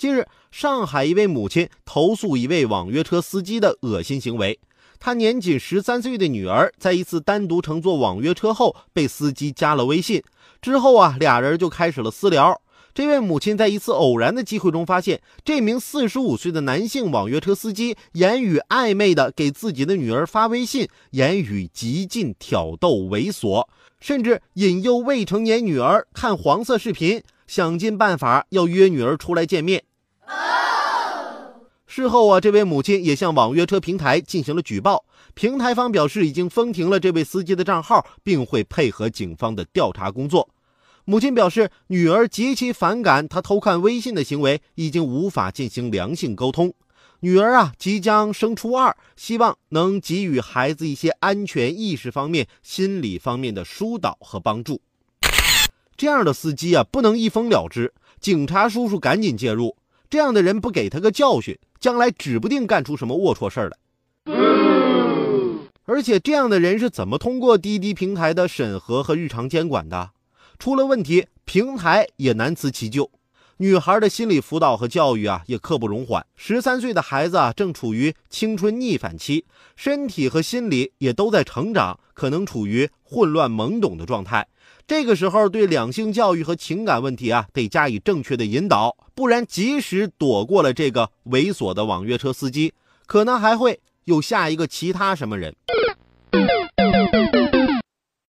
近日，上海一位母亲投诉一位网约车司机的恶心行为。她年仅十三岁的女儿在一次单独乘坐网约车后，被司机加了微信。之后啊，俩人就开始了私聊。这位母亲在一次偶然的机会中发现，这名四十五岁的男性网约车司机言语暧昧的给自己的女儿发微信，言语极尽挑逗猥琐，甚至引诱未成年女儿看黄色视频，想尽办法要约女儿出来见面。事后啊，这位母亲也向网约车平台进行了举报，平台方表示已经封停了这位司机的账号，并会配合警方的调查工作。母亲表示，女儿极其反感他偷看微信的行为，已经无法进行良性沟通。女儿啊，即将升初二，希望能给予孩子一些安全意识方面、心理方面的疏导和帮助。这样的司机啊，不能一封了之，警察叔叔赶紧介入。这样的人不给他个教训，将来指不定干出什么龌龊事儿来。而且，这样的人是怎么通过滴滴平台的审核和日常监管的？出了问题，平台也难辞其咎。女孩的心理辅导和教育啊，也刻不容缓。十三岁的孩子啊，正处于青春逆反期，身体和心理也都在成长，可能处于混乱懵懂的状态。这个时候，对两性教育和情感问题啊，得加以正确的引导，不然即使躲过了这个猥琐的网约车司机，可能还会有下一个其他什么人。